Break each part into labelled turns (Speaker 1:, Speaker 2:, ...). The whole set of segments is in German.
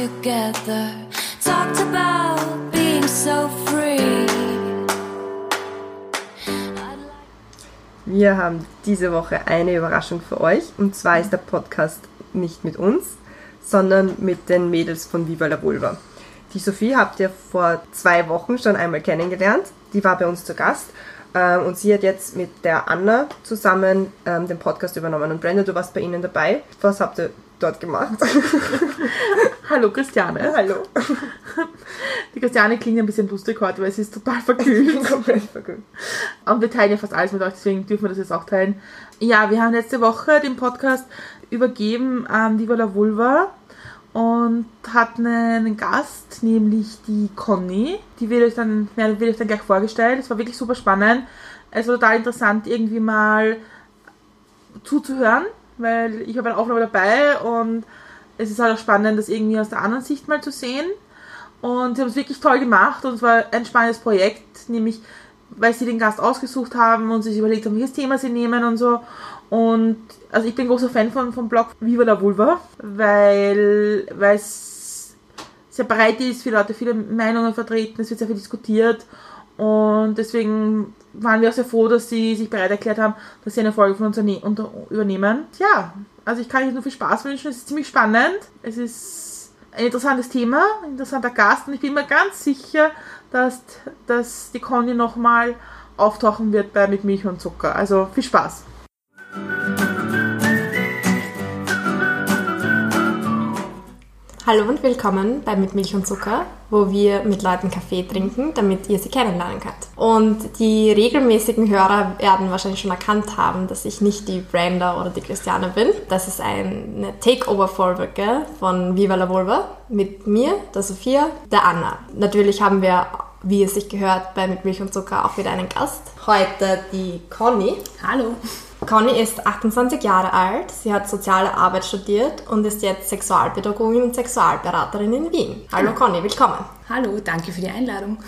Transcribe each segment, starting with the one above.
Speaker 1: together. Talked about being so free.
Speaker 2: Wir haben diese Woche eine Überraschung für euch. Und zwar ist der Podcast nicht mit uns, sondern mit den Mädels von Viva la Vulva. Die Sophie habt ihr vor zwei Wochen schon einmal kennengelernt. Die war bei uns zu Gast. Ähm, und sie hat jetzt mit der Anna zusammen ähm, den Podcast übernommen. Und Brenda, du warst bei ihnen dabei. Was habt ihr dort gemacht?
Speaker 3: Hallo Christiane.
Speaker 2: Hallo.
Speaker 3: Die Christiane klingt ein bisschen lustig heute, weil sie ist total verkühlt.
Speaker 2: Komplett verkühlt.
Speaker 3: Und wir teilen ja fast alles mit euch, deswegen dürfen wir das jetzt auch teilen. Ja, wir haben letzte Woche den Podcast übergeben an die Vala Vulva und hatten einen Gast, nämlich die Conny. Die wird euch dann, ja, wird euch dann gleich vorgestellt. Es war wirklich super spannend. Es war total interessant, irgendwie mal zuzuhören, weil ich habe eine Aufnahme dabei und es ist halt auch spannend, das irgendwie aus der anderen Sicht mal zu sehen. Und sie haben es wirklich toll gemacht und es war ein spannendes Projekt, nämlich weil sie den Gast ausgesucht haben und sich überlegt haben, welches Thema sie nehmen und so. Und also ich bin großer Fan von, vom Blog Viva la Vulva, weil weil es sehr breit ist, viele Leute viele Meinungen vertreten, es wird sehr viel diskutiert und deswegen waren wir auch sehr froh, dass sie sich bereit erklärt haben, dass sie eine Folge von uns übernehmen. Ja, also ich kann euch nur viel Spaß wünschen, es ist ziemlich spannend, es ist ein interessantes Thema, ein interessanter Gast und ich bin mir ganz sicher, dass, dass die Conny nochmal auftauchen wird bei Mit Milch und Zucker. Also viel Spaß!
Speaker 4: Hallo und willkommen bei Mit Milch und Zucker, wo wir mit Leuten Kaffee trinken, damit ihr sie kennenlernen könnt. Und die regelmäßigen Hörer werden wahrscheinlich schon erkannt haben, dass ich nicht die Brenda oder die Christiane bin. Das ist eine Takeover-Folge von Viva la Vulva mit mir, der Sophia, der Anna. Natürlich haben wir wie es sich gehört, bei Mit Milch und Zucker auch wieder einen Gast. Heute die Conny.
Speaker 5: Hallo.
Speaker 4: Conny ist 28 Jahre alt, sie hat soziale Arbeit studiert und ist jetzt Sexualpädagogin und Sexualberaterin in Wien. Hallo Conny, willkommen.
Speaker 5: Hallo, danke für die Einladung.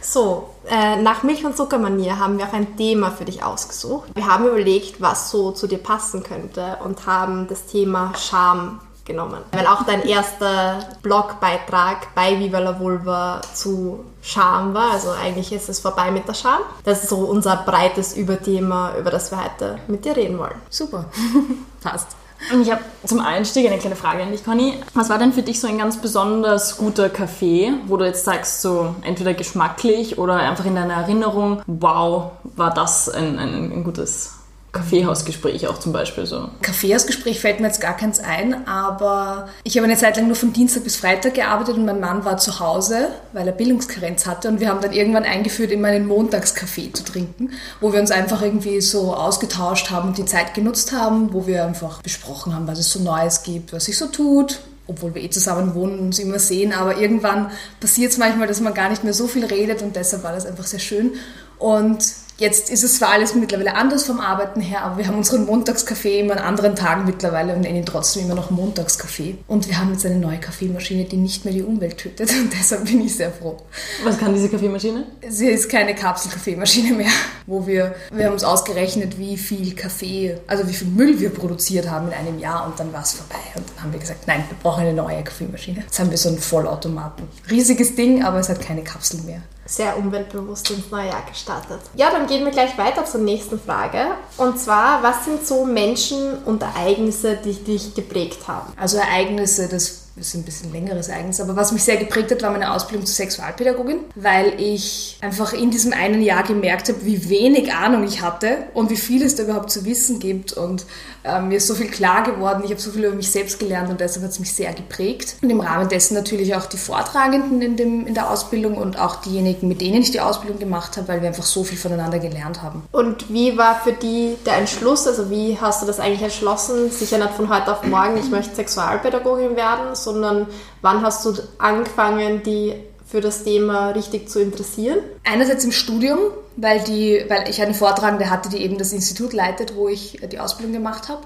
Speaker 4: So, äh, nach Milch- und Zuckermanier haben wir auch ein Thema für dich ausgesucht. Wir haben überlegt, was so zu dir passen könnte und haben das Thema Scham genommen. Weil auch dein erster Blogbeitrag bei Viva la Vulva zu Scham war, also eigentlich ist es vorbei mit der Scham. Das ist so unser breites Überthema, über das wir heute mit dir reden wollen.
Speaker 5: Super, passt. Und ich habe zum Einstieg eine kleine Frage an dich, Conny. Was war denn für dich so ein ganz besonders guter Kaffee, wo du jetzt sagst, so entweder geschmacklich oder einfach in deiner Erinnerung, wow, war das ein, ein, ein gutes Kaffeehausgespräch auch zum Beispiel so?
Speaker 6: Kaffeehausgespräch fällt mir jetzt gar keins ein, aber ich habe eine Zeit lang nur von Dienstag bis Freitag gearbeitet und mein Mann war zu Hause, weil er Bildungskarenz hatte und wir haben dann irgendwann eingeführt, immer einen Montagskaffee zu trinken, wo wir uns einfach irgendwie so ausgetauscht haben und die Zeit genutzt haben, wo wir einfach besprochen haben, was es so Neues gibt, was sich so tut, obwohl wir eh zusammen wohnen und uns immer sehen, aber irgendwann passiert es manchmal, dass man gar nicht mehr so viel redet und deshalb war das einfach sehr schön. Und Jetzt ist es zwar alles mittlerweile anders vom Arbeiten her, aber wir haben unseren Montagskaffee immer an anderen Tagen mittlerweile und nennen ihn trotzdem immer noch Montagskaffee. Und wir haben jetzt eine neue Kaffeemaschine, die nicht mehr die Umwelt tötet und deshalb bin ich sehr froh.
Speaker 5: Was kann diese Kaffeemaschine?
Speaker 6: Sie ist keine Kapselkaffeemaschine mehr, wo wir, wir haben uns ausgerechnet, wie viel Kaffee, also wie viel Müll wir produziert haben in einem Jahr und dann war es vorbei. Und dann haben wir gesagt, nein, wir brauchen eine neue Kaffeemaschine. Jetzt haben wir so einen Vollautomaten. Riesiges Ding, aber es hat keine Kapsel mehr
Speaker 4: sehr umweltbewusst ins neue Jahr gestartet. Ja, dann gehen wir gleich weiter zur nächsten Frage. Und zwar, was sind so Menschen und Ereignisse, die dich geprägt haben?
Speaker 6: Also Ereignisse, das ist ein bisschen längeres Ereignis, aber was mich sehr geprägt hat, war meine Ausbildung zur Sexualpädagogin, weil ich einfach in diesem einen Jahr gemerkt habe, wie wenig Ahnung ich hatte und wie viel es da überhaupt zu wissen gibt. Und äh, mir ist so viel klar geworden, ich habe so viel über mich selbst gelernt und deshalb hat es mich sehr geprägt. Und im Rahmen dessen natürlich auch die Vortragenden in, dem, in der Ausbildung und auch diejenigen, mit denen ich die Ausbildung gemacht habe, weil wir einfach so viel voneinander gelernt haben.
Speaker 4: Und wie war für die der Entschluss, also wie hast du das eigentlich entschlossen, sicher nicht von heute auf morgen, ich möchte Sexualpädagogin werden, sondern wann hast du angefangen, die für das Thema richtig zu interessieren?
Speaker 6: Einerseits im Studium, weil, die, weil ich eine Vortragende hatte, die eben das Institut leitet, wo ich die Ausbildung gemacht habe.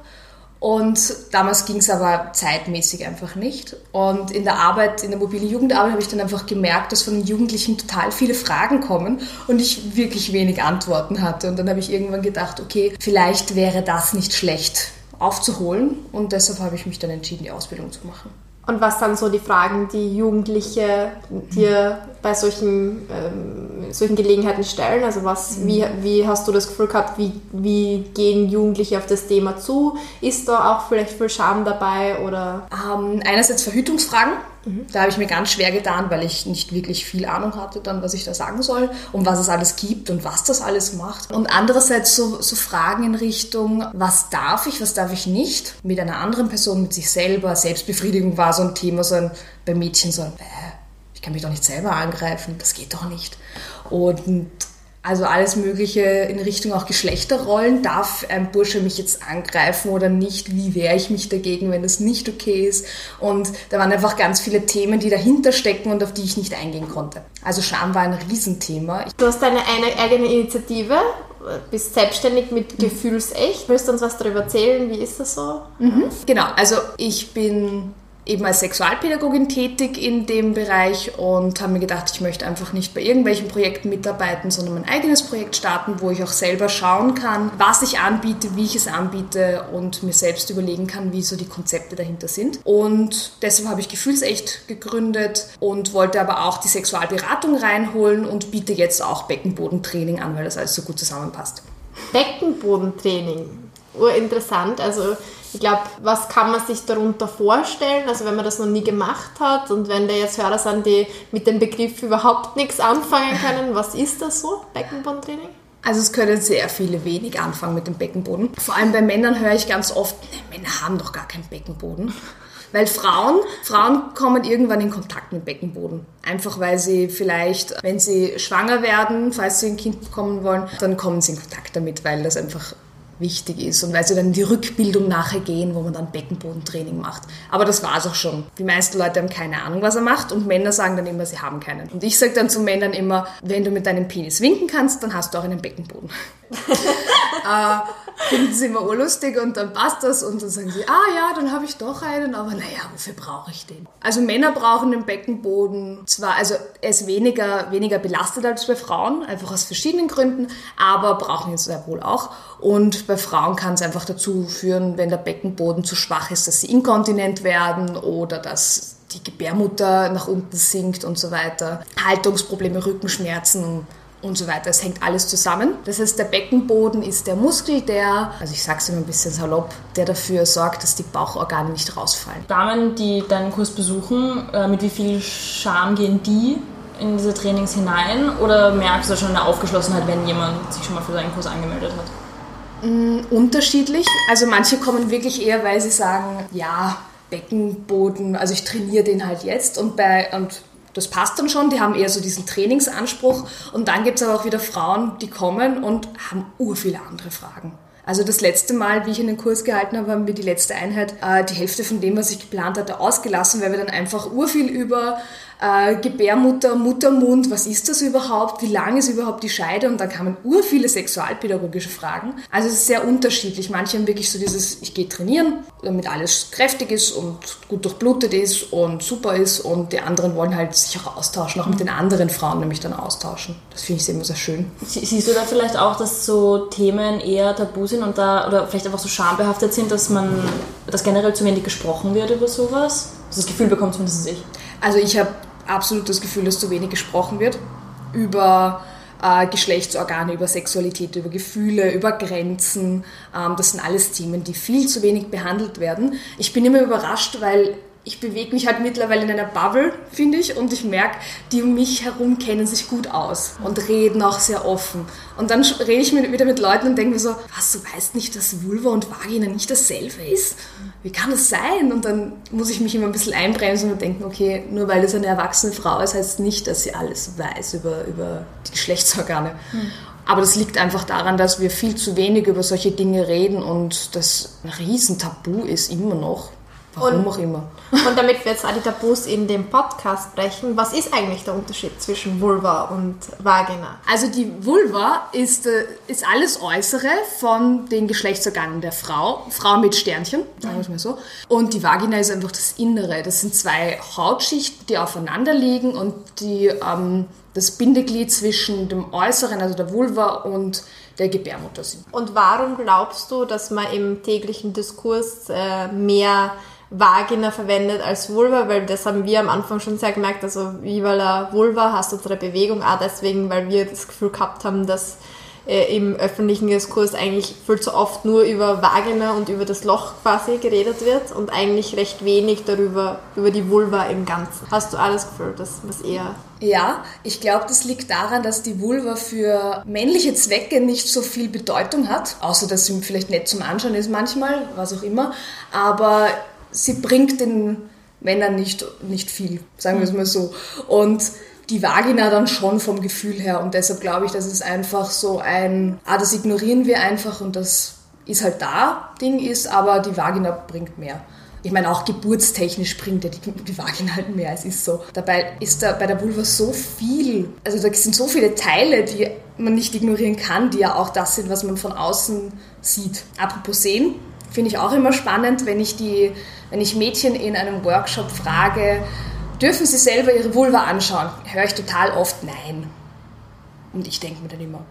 Speaker 6: Und damals ging es aber zeitmäßig einfach nicht. Und in der Arbeit, in der mobilen Jugendarbeit habe ich dann einfach gemerkt, dass von den Jugendlichen total viele Fragen kommen und ich wirklich wenig Antworten hatte. Und dann habe ich irgendwann gedacht, okay, vielleicht wäre das nicht schlecht aufzuholen. Und deshalb habe ich mich dann entschieden, die Ausbildung zu machen.
Speaker 4: Und was dann so die Fragen, die Jugendliche dir bei solchen, ähm, solchen Gelegenheiten stellen? Also was, wie, wie hast du das Gefühl gehabt, wie, wie gehen Jugendliche auf das Thema zu? Ist da auch vielleicht viel Scham dabei oder?
Speaker 6: Ähm, einerseits Verhütungsfragen. Da habe ich mir ganz schwer getan, weil ich nicht wirklich viel Ahnung hatte, dann, was ich da sagen soll, um was es alles gibt und was das alles macht. Und andererseits so, so Fragen in Richtung, was darf ich, was darf ich nicht, mit einer anderen Person, mit sich selber. Selbstbefriedigung war so ein Thema, so ein, bei Mädchen so ein, äh, ich kann mich doch nicht selber angreifen, das geht doch nicht. Und also alles Mögliche in Richtung auch Geschlechterrollen. Darf ein Bursche mich jetzt angreifen oder nicht? Wie wehre ich mich dagegen, wenn das nicht okay ist? Und da waren einfach ganz viele Themen, die dahinter stecken und auf die ich nicht eingehen konnte. Also Scham war ein Riesenthema.
Speaker 4: Du hast deine eine eigene Initiative, bist selbstständig mit Gefühlsecht. Willst du uns was darüber erzählen? Wie ist das so?
Speaker 6: Genau, also ich bin eben als Sexualpädagogin tätig in dem Bereich und habe mir gedacht, ich möchte einfach nicht bei irgendwelchen Projekten mitarbeiten, sondern mein eigenes Projekt starten, wo ich auch selber schauen kann, was ich anbiete, wie ich es anbiete und mir selbst überlegen kann, wie so die Konzepte dahinter sind. Und deshalb habe ich Gefühlsecht gegründet und wollte aber auch die Sexualberatung reinholen und biete jetzt auch Beckenbodentraining an, weil das alles so gut zusammenpasst.
Speaker 4: Beckenbodentraining. Urinteressant. Also ich glaube, was kann man sich darunter vorstellen? Also wenn man das noch nie gemacht hat und wenn da jetzt Hörer sind, die mit dem Begriff überhaupt nichts anfangen können, was ist das so, Beckenbodentraining?
Speaker 6: Also es können sehr viele wenig anfangen mit dem Beckenboden. Vor allem bei Männern höre ich ganz oft, "Nee, Männer haben doch gar keinen Beckenboden. Weil Frauen, Frauen kommen irgendwann in Kontakt mit Beckenboden. Einfach weil sie vielleicht, wenn sie schwanger werden, falls sie ein Kind bekommen wollen, dann kommen sie in Kontakt damit, weil das einfach wichtig ist und weil sie dann in die Rückbildung nachher gehen, wo man dann Beckenbodentraining macht. Aber das war es auch schon. Die meisten Leute haben keine Ahnung, was er macht und Männer sagen dann immer, sie haben keinen. Und ich sage dann zu Männern immer, wenn du mit deinem Penis winken kannst, dann hast du auch einen Beckenboden. Äh, finden sie immer urlustig und dann passt das und dann sagen sie, ah ja, dann habe ich doch einen, aber naja, wofür brauche ich den? Also Männer brauchen den Beckenboden zwar, also er ist weniger, weniger belastet als bei Frauen, einfach aus verschiedenen Gründen, aber brauchen ihn sehr wohl auch. Und bei Frauen kann es einfach dazu führen, wenn der Beckenboden zu schwach ist, dass sie inkontinent werden oder dass die Gebärmutter nach unten sinkt und so weiter. Haltungsprobleme, Rückenschmerzen und so weiter. Es hängt alles zusammen. Das heißt, der Beckenboden ist der Muskel, der, also ich sage es immer ein bisschen salopp, der dafür sorgt, dass die Bauchorgane nicht rausfallen.
Speaker 5: Damen, die deinen Kurs besuchen, äh, mit wie viel Scham gehen die in diese Trainings hinein? Oder merkst du schon eine Aufgeschlossenheit, wenn jemand sich schon mal für deinen Kurs angemeldet hat?
Speaker 6: Unterschiedlich. Also manche kommen wirklich eher, weil sie sagen, ja, Beckenboden, also ich trainiere den halt jetzt und bei und das passt dann schon, die haben eher so diesen Trainingsanspruch und dann gibt es aber auch wieder Frauen, die kommen und haben ur viele andere Fragen. Also das letzte Mal, wie ich einen Kurs gehalten habe, haben wir die letzte Einheit äh, die Hälfte von dem, was ich geplant hatte, ausgelassen, weil wir dann einfach urviel über äh, Gebärmutter, Muttermund, was ist das überhaupt, wie lang ist überhaupt die Scheide und dann kamen ur viele sexualpädagogische Fragen. Also es ist sehr unterschiedlich. Manche haben wirklich so dieses, ich gehe trainieren, damit alles kräftig ist und gut durchblutet ist und super ist und die anderen wollen halt sich auch austauschen, auch mit den anderen Frauen nämlich dann austauschen. Das finde ich immer sehr schön.
Speaker 5: Sie- Siehst du da vielleicht auch, dass so Themen eher tabu sind und da oder vielleicht einfach so schambehaftet sind, dass man dass generell zu wenig gesprochen wird über sowas? Also das Gefühl bekommt zumindest ich.
Speaker 6: Also ich habe absolut das Gefühl, dass zu wenig gesprochen wird über äh, Geschlechtsorgane, über Sexualität, über Gefühle, über Grenzen. Ähm, das sind alles Themen, die viel zu wenig behandelt werden. Ich bin immer überrascht, weil ich bewege mich halt mittlerweile in einer Bubble, finde ich, und ich merke, die um mich herum kennen sich gut aus und reden auch sehr offen. Und dann rede ich wieder mit Leuten und denke mir so, was, du weißt nicht, dass Vulva und Vagina nicht dasselbe ist? Wie kann das sein? Und dann muss ich mich immer ein bisschen einbremsen und denken, okay, nur weil es eine erwachsene Frau ist, heißt es nicht, dass sie alles weiß über, über die Geschlechtsorgane. Aber das liegt einfach daran, dass wir viel zu wenig über solche Dinge reden und das ein Riesentabu ist immer noch. Warum
Speaker 4: Und-
Speaker 6: auch immer.
Speaker 4: Und damit wir jetzt auch die Tabus in dem Podcast brechen, was ist eigentlich der Unterschied zwischen Vulva und Vagina?
Speaker 6: Also die Vulva ist, äh, ist alles Äußere von den Geschlechtsorganen der Frau, Frau mit Sternchen, sagen wir es mal so. Und die Vagina ist einfach das Innere. Das sind zwei Hautschichten, die aufeinander liegen und die ähm, das Bindeglied zwischen dem Äußeren, also der Vulva und der Gebärmutter sind.
Speaker 4: Und warum glaubst du, dass man im täglichen Diskurs äh, mehr Vagina verwendet als Vulva, weil das haben wir am Anfang schon sehr gemerkt. Also Viva la Vulva hast unsere Bewegung auch deswegen, weil wir das Gefühl gehabt haben, dass äh, im öffentlichen Diskurs eigentlich viel zu oft nur über Vagina und über das Loch quasi geredet wird und eigentlich recht wenig darüber, über die Vulva im Ganzen. Hast du alles Gefühl, dass was eher
Speaker 6: Ja, ich glaube, das liegt daran, dass die Vulva für männliche Zwecke nicht so viel Bedeutung hat, außer dass sie vielleicht nett zum Anschauen ist manchmal, was auch immer, aber sie bringt den Männern nicht, nicht viel, sagen wir es mal so. Und die Vagina dann schon vom Gefühl her und deshalb glaube ich, dass es einfach so ein, ah, das ignorieren wir einfach und das ist halt da, Ding ist, aber die Vagina bringt mehr. Ich meine, auch geburtstechnisch bringt ja die, die Vagina halt mehr, es ist so. Dabei ist da bei der Vulva so viel, also da sind so viele Teile, die man nicht ignorieren kann, die ja auch das sind, was man von außen sieht. Apropos sehen, finde ich auch immer spannend, wenn ich, die, wenn ich Mädchen in einem Workshop frage, dürfen sie selber ihre Vulva anschauen? Höre ich total oft nein. Und ich denke mir dann immer,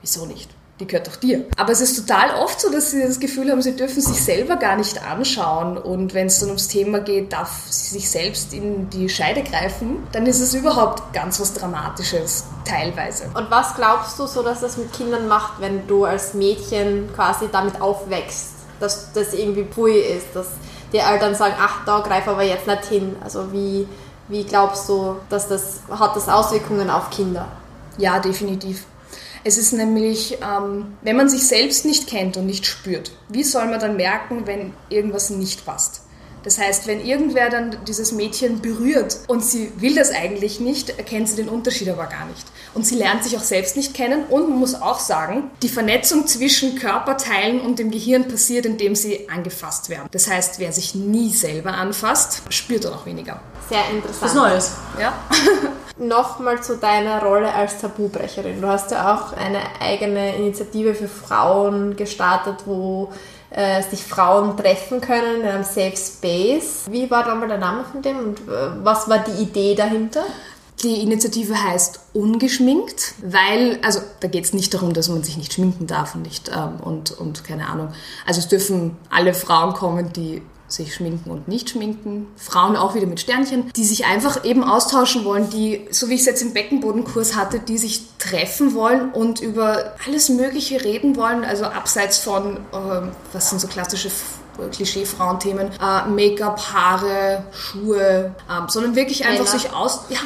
Speaker 6: wieso nicht? Die gehört doch dir. Aber es ist total oft so, dass sie das Gefühl haben, sie dürfen sich selber gar nicht anschauen. Und wenn es dann ums Thema geht, darf sie sich selbst in die Scheide greifen, dann ist es überhaupt ganz was Dramatisches, teilweise.
Speaker 4: Und was glaubst du so, dass das mit Kindern macht, wenn du als Mädchen quasi damit aufwächst, dass das irgendwie pui ist, dass die Eltern sagen, ach, da greif aber jetzt nicht hin. Also wie, wie glaubst du, dass das, hat das Auswirkungen auf Kinder?
Speaker 6: Ja, definitiv. Es ist nämlich, ähm, wenn man sich selbst nicht kennt und nicht spürt, wie soll man dann merken, wenn irgendwas nicht passt? Das heißt, wenn irgendwer dann dieses Mädchen berührt und sie will das eigentlich nicht, erkennt sie den Unterschied aber gar nicht. Und sie lernt sich auch selbst nicht kennen und man muss auch sagen, die Vernetzung zwischen Körperteilen und dem Gehirn passiert, indem sie angefasst werden. Das heißt, wer sich nie selber anfasst, spürt dann auch weniger.
Speaker 4: Sehr interessant.
Speaker 5: Was Neues.
Speaker 6: Ja?
Speaker 4: Nochmal zu deiner Rolle als Tabubrecherin. Du hast ja auch eine eigene Initiative für Frauen gestartet, wo äh, sich Frauen treffen können in einem Safe Space. Wie war nochmal der Name von dem und äh, was war die Idee dahinter?
Speaker 6: Die Initiative heißt Ungeschminkt, weil, also da geht es nicht darum, dass man sich nicht schminken darf und nicht ähm, und, und keine Ahnung. Also es dürfen alle Frauen kommen, die sich schminken und nicht schminken. Frauen auch wieder mit Sternchen, die sich einfach eben austauschen wollen, die, so wie ich es jetzt im Beckenbodenkurs hatte, die sich treffen wollen und über alles Mögliche reden wollen, also abseits von, ähm, was sind so klassische Klischee-Frauenthemen, äh, Make-up, Haare, Schuhe, ähm, sondern wirklich einfach
Speaker 4: Männer.
Speaker 6: sich aus, ja,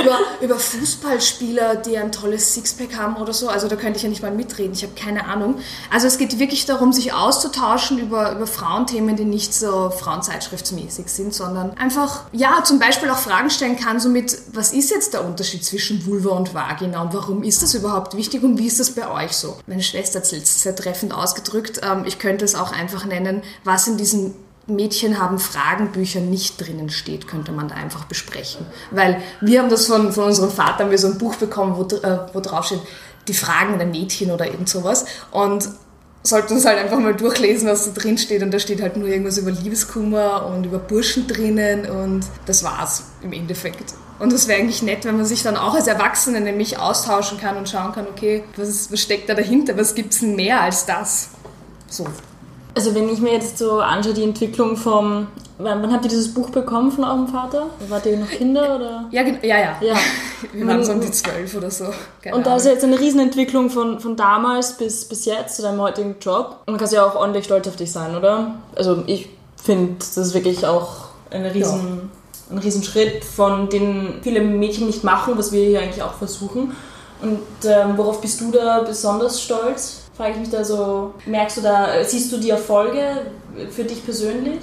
Speaker 6: über, über Fußballspieler, die ein tolles Sixpack haben oder so. Also da könnte ich ja nicht mal mitreden, ich habe keine Ahnung. Also es geht wirklich darum, sich auszutauschen über, über Frauenthemen, die nicht so frauenzeitschriftsmäßig sind, sondern einfach, ja, zum Beispiel auch Fragen stellen kann, so mit, was ist jetzt der Unterschied zwischen Vulva und Vagina und warum ist das überhaupt wichtig und wie ist das bei euch so? Meine Schwester hat es sehr treffend ausgedrückt. Ähm, ich könnte es auch einfach nennen, was in diesen Mädchen haben Fragenbüchern nicht drinnen steht, könnte man da einfach besprechen. Weil wir haben das von, von unserem Vater, haben wir so ein Buch bekommen, wo, äh, wo drauf steht, die Fragen der Mädchen oder irgend sowas. Und sollten uns halt einfach mal durchlesen, was da drin steht. Und da steht halt nur irgendwas über Liebeskummer und über Burschen drinnen und das war's im Endeffekt. Und das wäre eigentlich nett, wenn man sich dann auch als Erwachsene nämlich austauschen kann und schauen kann, okay, was, ist, was steckt da dahinter? Was gibt's denn mehr als das? So.
Speaker 5: Also wenn ich mir jetzt so anschaue, die Entwicklung vom... Wann, wann habt ihr dieses Buch bekommen von eurem Vater? Wart ihr noch Kinder oder?
Speaker 6: Ja, ja, ja.
Speaker 5: Ja.
Speaker 6: Wir waren so um die zwölf oder so. Keine
Speaker 5: Und da ist ja jetzt eine Riesenentwicklung von, von damals bis, bis jetzt zu deinem heutigen Job. Und du kannst ja auch ordentlich stolz auf dich sein, oder? Also ich finde, das ist wirklich auch eine riesen, ein Riesenschritt, von den viele Mädchen nicht machen, was wir hier eigentlich auch versuchen. Und ähm, worauf bist du da besonders stolz? Frage ich mich da so, merkst du da, siehst du die Erfolge für dich persönlich?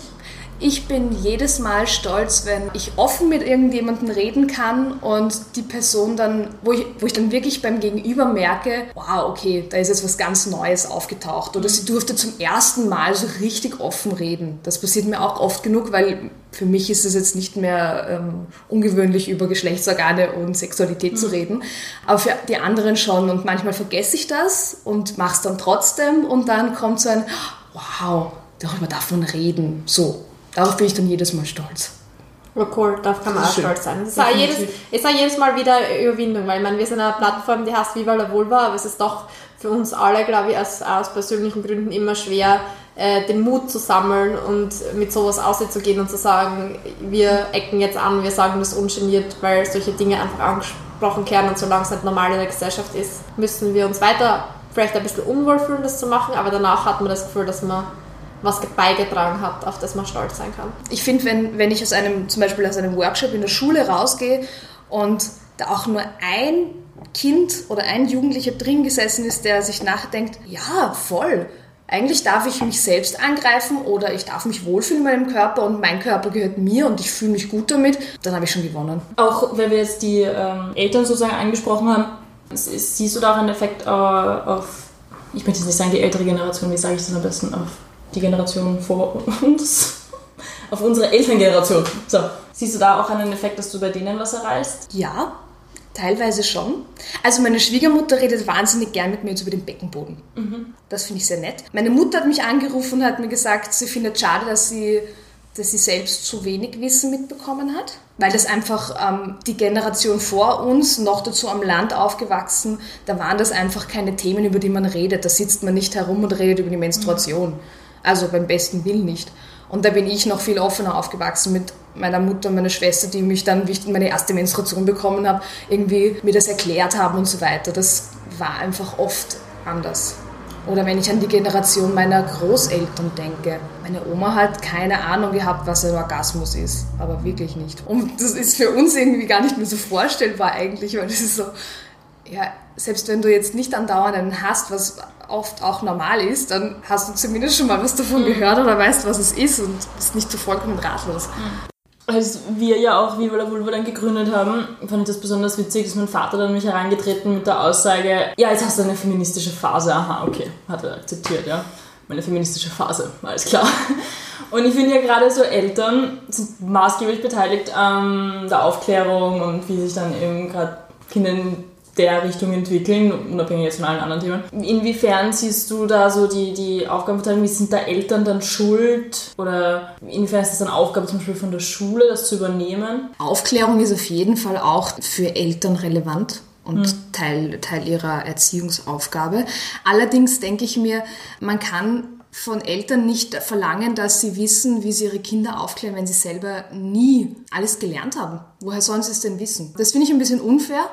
Speaker 6: Ich bin jedes Mal stolz, wenn ich offen mit irgendjemandem reden kann und die Person dann, wo ich, wo ich dann wirklich beim Gegenüber merke, wow, okay, da ist jetzt was ganz Neues aufgetaucht. Oder sie durfte zum ersten Mal so richtig offen reden. Das passiert mir auch oft genug, weil für mich ist es jetzt nicht mehr ähm, ungewöhnlich, über Geschlechtsorgane und Sexualität zu reden. Aber für die anderen schon. Und manchmal vergesse ich das und mache es dann trotzdem. Und dann kommt so ein, wow, darüber darf man reden. So. Darauf bin ich dann jedes Mal stolz.
Speaker 4: Ja, cool, darauf kann man auch
Speaker 6: Schön.
Speaker 4: stolz sein. Es ist, auch jedes, ist auch jedes Mal wieder Überwindung, weil ich meine, wir sind eine Plattform, die heißt Viva la Vulva, aber es ist doch für uns alle, glaube ich, aus, aus persönlichen Gründen immer schwer, äh, den Mut zu sammeln und mit sowas auszugehen und zu sagen, wir ecken jetzt an, wir sagen das ungeniert, weil solche Dinge einfach angesprochen werden und solange es nicht normal in der Gesellschaft ist, müssen wir uns weiter vielleicht ein bisschen unwohl fühlen, das zu machen, aber danach hat man das Gefühl, dass man was beigetragen hat, auf das man stolz sein kann.
Speaker 6: Ich finde, wenn, wenn ich aus einem, zum Beispiel aus einem Workshop in der Schule rausgehe und da auch nur ein Kind oder ein Jugendlicher drin gesessen ist, der sich nachdenkt, ja, voll. Eigentlich darf ich mich selbst angreifen oder ich darf mich wohlfühlen in meinem Körper und mein Körper gehört mir und ich fühle mich gut damit, dann habe ich schon gewonnen.
Speaker 5: Auch wenn wir jetzt die ähm, Eltern sozusagen angesprochen haben, siehst du da auch einen Effekt äh, auf, ich möchte jetzt nicht sagen die ältere Generation, wie sage ich das am besten, auf die Generation vor uns? auf unsere Elterngeneration. So, siehst du da auch einen Effekt, dass du bei denen was erreichst?
Speaker 6: Ja, Teilweise schon. Also meine Schwiegermutter redet wahnsinnig gern mit mir jetzt über den Beckenboden. Mhm. Das finde ich sehr nett. Meine Mutter hat mich angerufen und hat mir gesagt, sie findet schade, dass sie, dass sie selbst zu wenig Wissen mitbekommen hat, weil das einfach ähm, die Generation vor uns, noch dazu am Land aufgewachsen, da waren das einfach keine Themen, über die man redet. Da sitzt man nicht herum und redet über die Menstruation. Mhm. Also beim besten Willen nicht. Und da bin ich noch viel offener aufgewachsen mit meiner Mutter und meiner Schwester, die mich dann, wie ich meine erste Menstruation bekommen habe, irgendwie mir das erklärt haben und so weiter. Das war einfach oft anders. Oder wenn ich an die Generation meiner Großeltern denke. Meine Oma hat keine Ahnung gehabt, was ein Orgasmus ist. Aber wirklich nicht. Und das ist für uns irgendwie gar nicht mehr so vorstellbar eigentlich, weil das ist so, ja, selbst wenn du jetzt nicht andauernd einen hast, was oft auch normal ist, dann hast du zumindest schon mal was davon gehört oder weißt, was es ist und bist nicht so vollkommen ratlos.
Speaker 5: Mhm als wir ja auch Viva la Vulva dann gegründet haben, fand ich das besonders witzig, dass mein Vater dann mich herangetreten mit der Aussage, ja, jetzt hast du eine feministische Phase. Aha, okay, hat er akzeptiert, ja. Meine feministische Phase, alles klar. Und ich finde ja gerade so Eltern sind maßgeblich beteiligt an der Aufklärung und wie sich dann eben gerade Kinder der Richtung entwickeln, unabhängig jetzt von allen anderen Themen. Inwiefern siehst du da so die, die Aufgabenverteilung? Wie sind da Eltern dann schuld? Oder inwiefern ist das dann Aufgabe zum Beispiel von der Schule, das zu übernehmen?
Speaker 6: Aufklärung ist auf jeden Fall auch für Eltern relevant und hm. Teil, Teil ihrer Erziehungsaufgabe. Allerdings denke ich mir, man kann von Eltern nicht verlangen, dass sie wissen, wie sie ihre Kinder aufklären, wenn sie selber nie alles gelernt haben. Woher sollen sie es denn wissen? Das finde ich ein bisschen unfair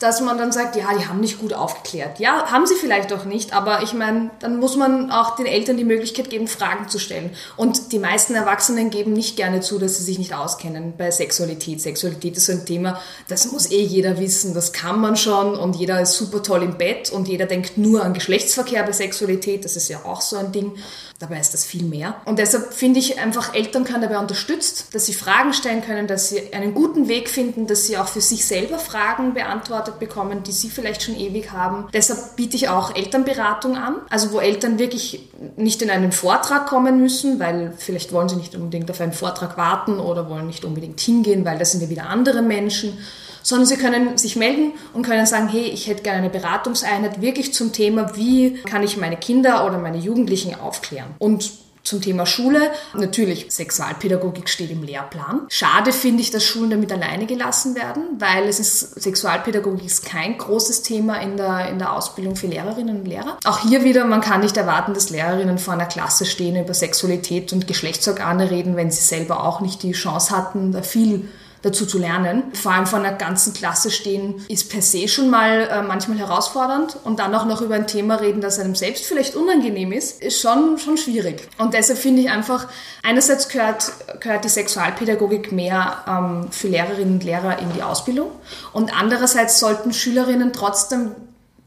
Speaker 6: dass man dann sagt, ja, die haben nicht gut aufgeklärt. Ja, haben sie vielleicht auch nicht, aber ich meine, dann muss man auch den Eltern die Möglichkeit geben, Fragen zu stellen. Und die meisten Erwachsenen geben nicht gerne zu, dass sie sich nicht auskennen bei Sexualität. Sexualität ist so ein Thema, das muss eh jeder wissen, das kann man schon und jeder ist super toll im Bett und jeder denkt nur an Geschlechtsverkehr bei Sexualität, das ist ja auch so ein Ding. Dabei ist das viel mehr. Und deshalb finde ich einfach, Eltern können dabei unterstützt, dass sie Fragen stellen können, dass sie einen guten Weg finden, dass sie auch für sich selber Fragen beantwortet bekommen, die sie vielleicht schon ewig haben. Deshalb biete ich auch Elternberatung an, also wo Eltern wirklich nicht in einen Vortrag kommen müssen, weil vielleicht wollen sie nicht unbedingt auf einen Vortrag warten oder wollen nicht unbedingt hingehen, weil das sind ja wieder andere Menschen sondern sie können sich melden und können sagen, hey, ich hätte gerne eine Beratungseinheit wirklich zum Thema, wie kann ich meine Kinder oder meine Jugendlichen aufklären. Und zum Thema Schule. Natürlich, Sexualpädagogik steht im Lehrplan. Schade finde ich, dass Schulen damit alleine gelassen werden, weil es ist, Sexualpädagogik ist kein großes Thema in der, in der Ausbildung für Lehrerinnen und Lehrer. Auch hier wieder, man kann nicht erwarten, dass Lehrerinnen vor einer Klasse stehen, über Sexualität und Geschlechtsorgane reden, wenn sie selber auch nicht die Chance hatten, da viel dazu zu lernen. Vor allem von einer ganzen Klasse stehen ist per se schon mal äh, manchmal herausfordernd und dann auch noch über ein Thema reden, das einem selbst vielleicht unangenehm ist, ist schon, schon schwierig. Und deshalb finde ich einfach, einerseits gehört, gehört die Sexualpädagogik mehr ähm, für Lehrerinnen und Lehrer in die Ausbildung und andererseits sollten Schülerinnen trotzdem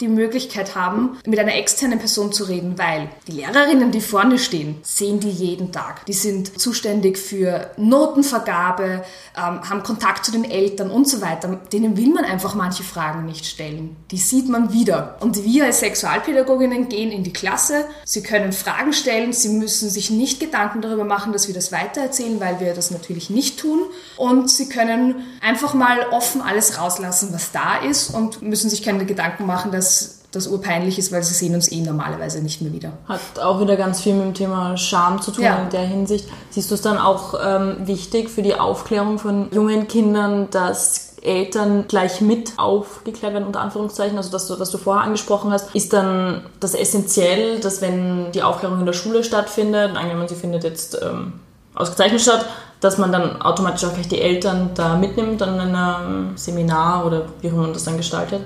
Speaker 6: die Möglichkeit haben, mit einer externen Person zu reden, weil die Lehrerinnen, die vorne stehen, sehen die jeden Tag. Die sind zuständig für Notenvergabe, ähm, haben Kontakt zu den Eltern und so weiter. Denen will man einfach manche Fragen nicht stellen. Die sieht man wieder. Und wir als Sexualpädagoginnen gehen in die Klasse, sie können Fragen stellen, sie müssen sich nicht Gedanken darüber machen, dass wir das weitererzählen, weil wir das natürlich nicht tun. Und sie können einfach mal offen alles rauslassen, was da ist und müssen sich keine Gedanken machen, dass dass das urpeinlich ist, weil sie sehen uns eh normalerweise nicht mehr wieder.
Speaker 5: Hat auch wieder ganz viel mit dem Thema Scham zu tun ja. in der Hinsicht. Siehst du es dann auch ähm, wichtig für die Aufklärung von jungen Kindern, dass Eltern gleich mit aufgeklärt werden, unter Anführungszeichen, also das, was du vorher angesprochen hast, ist dann das essentiell, dass wenn die Aufklärung in der Schule stattfindet, angenommen, sie findet jetzt ähm, ausgezeichnet statt, dass man dann automatisch auch gleich die Eltern da mitnimmt an einem Seminar oder wie auch immer man das dann gestaltet?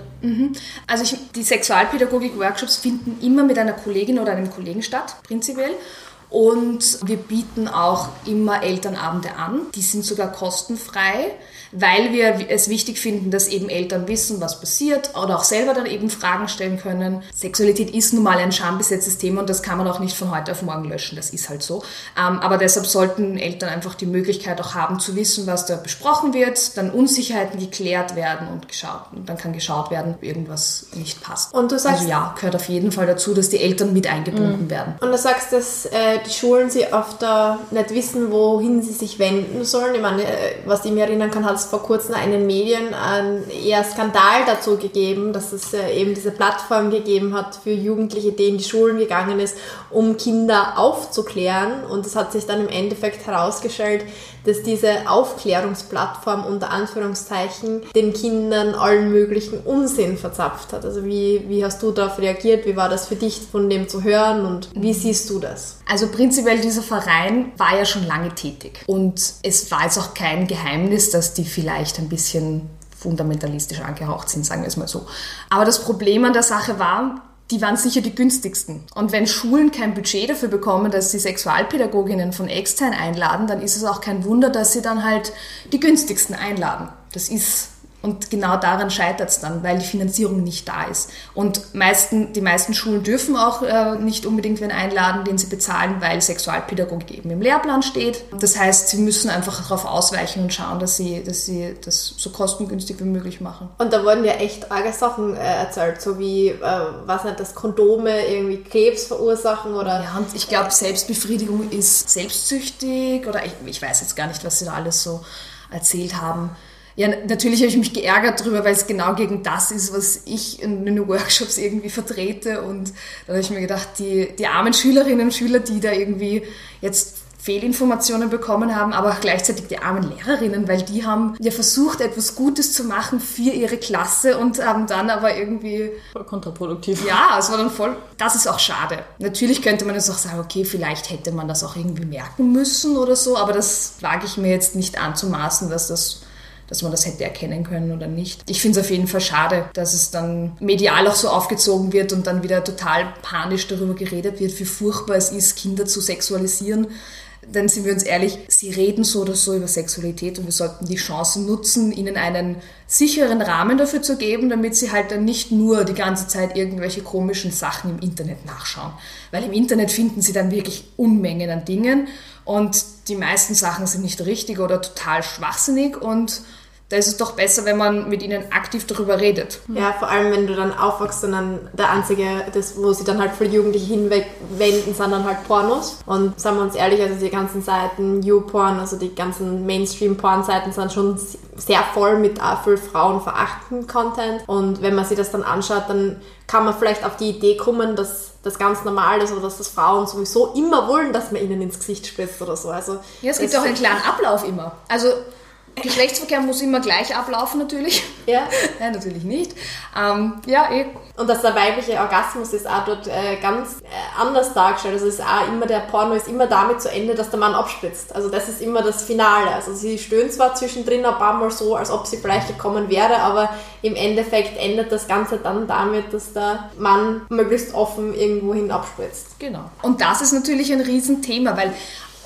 Speaker 6: Also ich, die Sexualpädagogik-Workshops finden immer mit einer Kollegin oder einem Kollegen statt, prinzipiell. Und wir bieten auch immer Elternabende an. Die sind sogar kostenfrei, weil wir es wichtig finden, dass eben Eltern wissen, was passiert oder auch selber dann eben Fragen stellen können. Sexualität ist nun mal ein schambesetztes Thema und das kann man auch nicht von heute auf morgen löschen. Das ist halt so. Ähm, Aber deshalb sollten Eltern einfach die Möglichkeit auch haben zu wissen, was da besprochen wird, dann Unsicherheiten geklärt werden und geschaut. Und dann kann geschaut werden, ob irgendwas nicht passt.
Speaker 4: Und du sagst-
Speaker 6: also ja, gehört auf jeden Fall dazu, dass die Eltern mit eingebunden werden.
Speaker 4: Und du sagst, dass äh, die Schulen sie oft nicht wissen, wohin sie sich wenden sollen. Ich meine, äh, was ich mir erinnern kann, hat es vor kurzem in den Medien einen eher Skandal dazu gegeben, dass es äh, eben diese Plattform gegeben hat für Jugendliche, die in die Schulen gegangen ist, um Kinder aufzuklären. Und es hat sich dann im Endeffekt herausgestellt, dass diese Aufklärungsplattform unter Anführungszeichen den Kindern allen möglichen Unsinn verzapft hat. Also wie, wie hast du darauf reagiert? Wie war das für dich, von dem zu hören und wie siehst du das?
Speaker 6: Also prinzipiell dieser Verein war ja schon lange tätig. Und es war jetzt auch kein Geheimnis, dass die vielleicht ein bisschen fundamentalistisch angehaucht sind, sagen wir es mal so. Aber das Problem an der Sache war, die waren sicher die günstigsten. Und wenn Schulen kein Budget dafür bekommen, dass sie Sexualpädagoginnen von extern einladen, dann ist es auch kein Wunder, dass sie dann halt die günstigsten einladen. Das ist und genau daran scheitert es dann, weil die Finanzierung nicht da ist. Und meisten, die meisten Schulen dürfen auch äh, nicht unbedingt wen einladen, den sie bezahlen, weil Sexualpädagogik eben im Lehrplan steht. Das heißt, sie müssen einfach darauf ausweichen und schauen, dass sie, dass sie das so kostengünstig wie möglich machen.
Speaker 4: Und da wurden ja echt arge Sachen äh, erzählt, so wie, äh, was nicht, dass Kondome irgendwie Krebs verursachen oder...
Speaker 6: Ja, und ich glaube, Selbstbefriedigung ist selbstsüchtig oder ich, ich weiß jetzt gar nicht, was sie da alles so erzählt haben. Ja, natürlich habe ich mich geärgert darüber, weil es genau gegen das ist, was ich in den Workshops irgendwie vertrete. Und da habe ich mir gedacht, die, die armen Schülerinnen und Schüler, die da irgendwie jetzt Fehlinformationen bekommen haben, aber auch gleichzeitig die armen Lehrerinnen, weil die haben ja versucht, etwas Gutes zu machen für ihre Klasse und haben dann aber irgendwie
Speaker 5: Voll kontraproduktiv.
Speaker 6: ja, es war dann voll. Das ist auch schade. Natürlich könnte man jetzt auch sagen, okay, vielleicht hätte man das auch irgendwie merken müssen oder so, aber das wage ich mir jetzt nicht anzumaßen, dass das dass man das hätte erkennen können oder nicht. Ich finde es auf jeden Fall schade, dass es dann medial auch so aufgezogen wird und dann wieder total panisch darüber geredet wird, wie furchtbar es ist, Kinder zu sexualisieren. Denn sind wir uns ehrlich, sie reden so oder so über Sexualität und wir sollten die Chance nutzen, ihnen einen sicheren Rahmen dafür zu geben, damit sie halt dann nicht nur die ganze Zeit irgendwelche komischen Sachen im Internet nachschauen. Weil im Internet finden sie dann wirklich Unmengen an Dingen und die meisten Sachen sind nicht richtig oder total schwachsinnig und da ist es doch besser, wenn man mit ihnen aktiv darüber redet.
Speaker 4: Ja, vor allem wenn du dann aufwachst und dann der einzige, das, wo sie dann halt für Jugendliche hinwegwenden, sind dann halt Pornos. Und sagen wir uns ehrlich, also die ganzen Seiten, YouPorn, also die ganzen Mainstream-Porn-Seiten sind schon sehr voll mit auch viel frauenverachtenden Content. Und wenn man sich das dann anschaut, dann kann man vielleicht auf die Idee kommen, dass das ganz normal ist oder dass das Frauen sowieso immer wollen, dass man ihnen ins Gesicht spritzt oder so. Also
Speaker 6: Ja, es gibt auch einen klaren Ablauf immer. Also Geschlechtsverkehr muss immer gleich ablaufen natürlich.
Speaker 4: Ja.
Speaker 6: Nein, natürlich nicht. Ähm, ja, eh.
Speaker 4: Und dass der weibliche Orgasmus ist auch dort äh, ganz äh, anders dargestellt. Also es ist auch immer, der Porno ist immer damit zu Ende, dass der Mann abspritzt. Also das ist immer das Finale. Also sie stöhnen zwar zwischendrin ein paar Mal so, als ob sie vielleicht gekommen wäre, aber im Endeffekt endet das Ganze dann damit, dass der Mann möglichst offen irgendwohin abspritzt.
Speaker 6: Genau. Und das ist natürlich ein Riesenthema, weil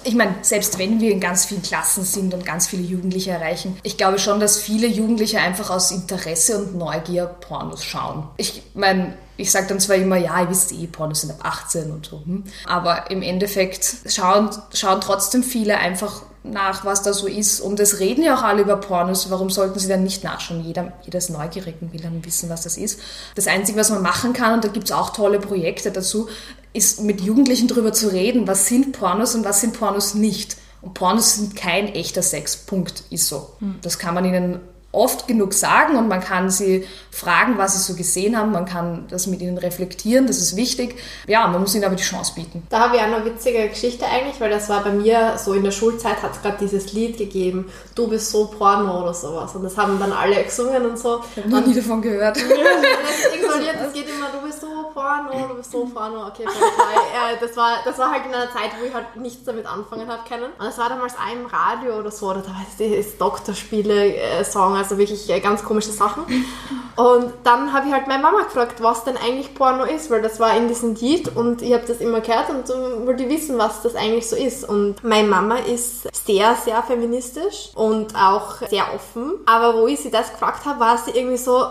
Speaker 6: ich meine, selbst wenn wir in ganz vielen Klassen sind und ganz viele Jugendliche erreichen, ich glaube schon, dass viele Jugendliche einfach aus Interesse und Neugier Pornos schauen. Ich meine, ich sage dann zwar immer, ja, ihr wisst eh, Pornos sind ab 18 und so, hm? aber im Endeffekt schauen, schauen trotzdem viele einfach nach, was da so ist. Und es reden ja auch alle über Pornos. Warum sollten sie dann nicht nachschauen? Jeder, jeder ist neugierig und will dann wissen, was das ist. Das Einzige, was man machen kann, und da gibt es auch tolle Projekte dazu, ist mit Jugendlichen darüber zu reden, was sind Pornos und was sind Pornos nicht. Und Pornos sind kein echter Sex. Punkt. Ist so. Das kann man ihnen oft genug sagen und man kann sie fragen, was sie so gesehen haben, man kann das mit ihnen reflektieren, das ist wichtig. Ja, man muss ihnen aber die Chance bieten.
Speaker 4: Da habe ich auch eine witzige Geschichte eigentlich, weil das war bei mir so in der Schulzeit hat es gerade dieses Lied gegeben, du bist so Porno oder sowas. Und das haben dann alle gesungen und so.
Speaker 6: Ich habe noch nie davon gehört.
Speaker 4: das, das geht immer, du bist so Porno, du bist so Porno, okay, ja, das, war, das war halt in einer Zeit, wo ich halt nichts damit anfangen habe können. Und das war damals auch im Radio oder so, oder da war das Doktorspiele-Song, also wirklich äh, ganz komische Sachen. Und dann habe ich halt meine Mama gefragt, was denn eigentlich Porno ist, weil das war in diesem Lied und ich habe das immer gehört und wollte wissen, was das eigentlich so ist. Und meine Mama ist sehr, sehr feministisch und auch sehr offen. Aber wo ich sie das gefragt habe, war sie irgendwie so,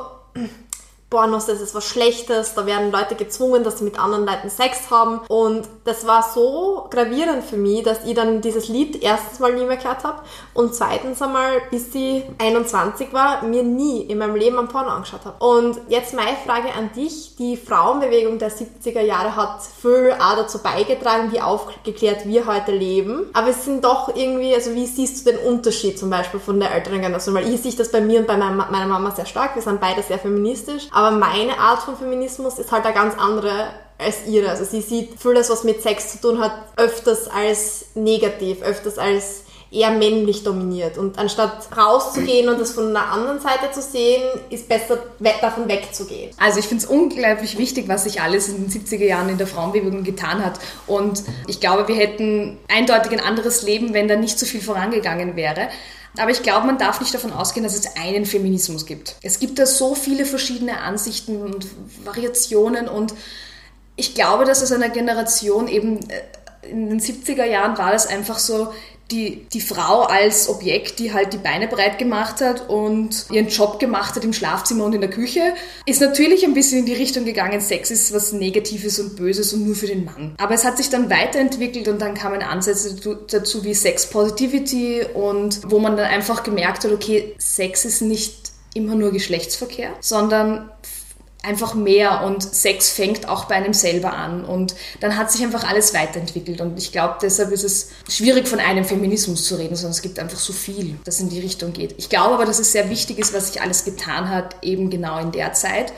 Speaker 4: Pornos, das ist was Schlechtes, da werden Leute gezwungen, dass sie mit anderen Leuten Sex haben. Und das war so gravierend für mich, dass ich dann dieses Lied erstens mal nie mehr gehört habe und zweitens einmal, bis ich 21 war, mir nie in meinem Leben ein Porno angeschaut habe. Und jetzt meine Frage an dich, die Frauenbewegung der 70er Jahre hat viel auch dazu beigetragen, wie aufgeklärt wir heute leben. Aber es sind doch irgendwie, also wie siehst du den Unterschied zum Beispiel von der älteren Generation? Weil ich sehe das bei mir und bei meiner Mama sehr stark, wir sind beide sehr feministisch. Aber meine Art von Feminismus ist halt eine ganz andere als ihre. Also sie sieht vieles, was mit Sex zu tun hat, öfters als negativ, öfters als eher männlich dominiert. Und anstatt rauszugehen und das von einer anderen Seite zu sehen, ist besser davon wegzugehen.
Speaker 6: Also ich finde es unglaublich wichtig, was sich alles in den 70er Jahren in der Frauenbewegung getan hat. Und ich glaube, wir hätten eindeutig ein anderes Leben, wenn da nicht so viel vorangegangen wäre. Aber ich glaube, man darf nicht davon ausgehen, dass es einen Feminismus gibt. Es gibt da so viele verschiedene Ansichten und Variationen und ich glaube, dass es einer Generation eben äh, in den 70er Jahren war das einfach so, die, die Frau als Objekt, die halt die Beine breit gemacht hat und ihren Job gemacht hat im Schlafzimmer und in der Küche, ist natürlich ein bisschen in die Richtung gegangen, Sex ist was Negatives und Böses und nur für den Mann. Aber es hat sich dann weiterentwickelt und dann kamen Ansätze dazu wie Sex Positivity und wo man dann einfach gemerkt hat, okay, Sex ist nicht immer nur Geschlechtsverkehr, sondern einfach mehr und Sex fängt auch bei einem selber an und dann hat sich einfach alles weiterentwickelt und ich glaube, deshalb ist es schwierig von einem Feminismus zu reden, sondern es gibt einfach so viel, das in die Richtung geht. Ich glaube aber, dass es sehr wichtig ist, was sich alles getan hat, eben genau in der Zeit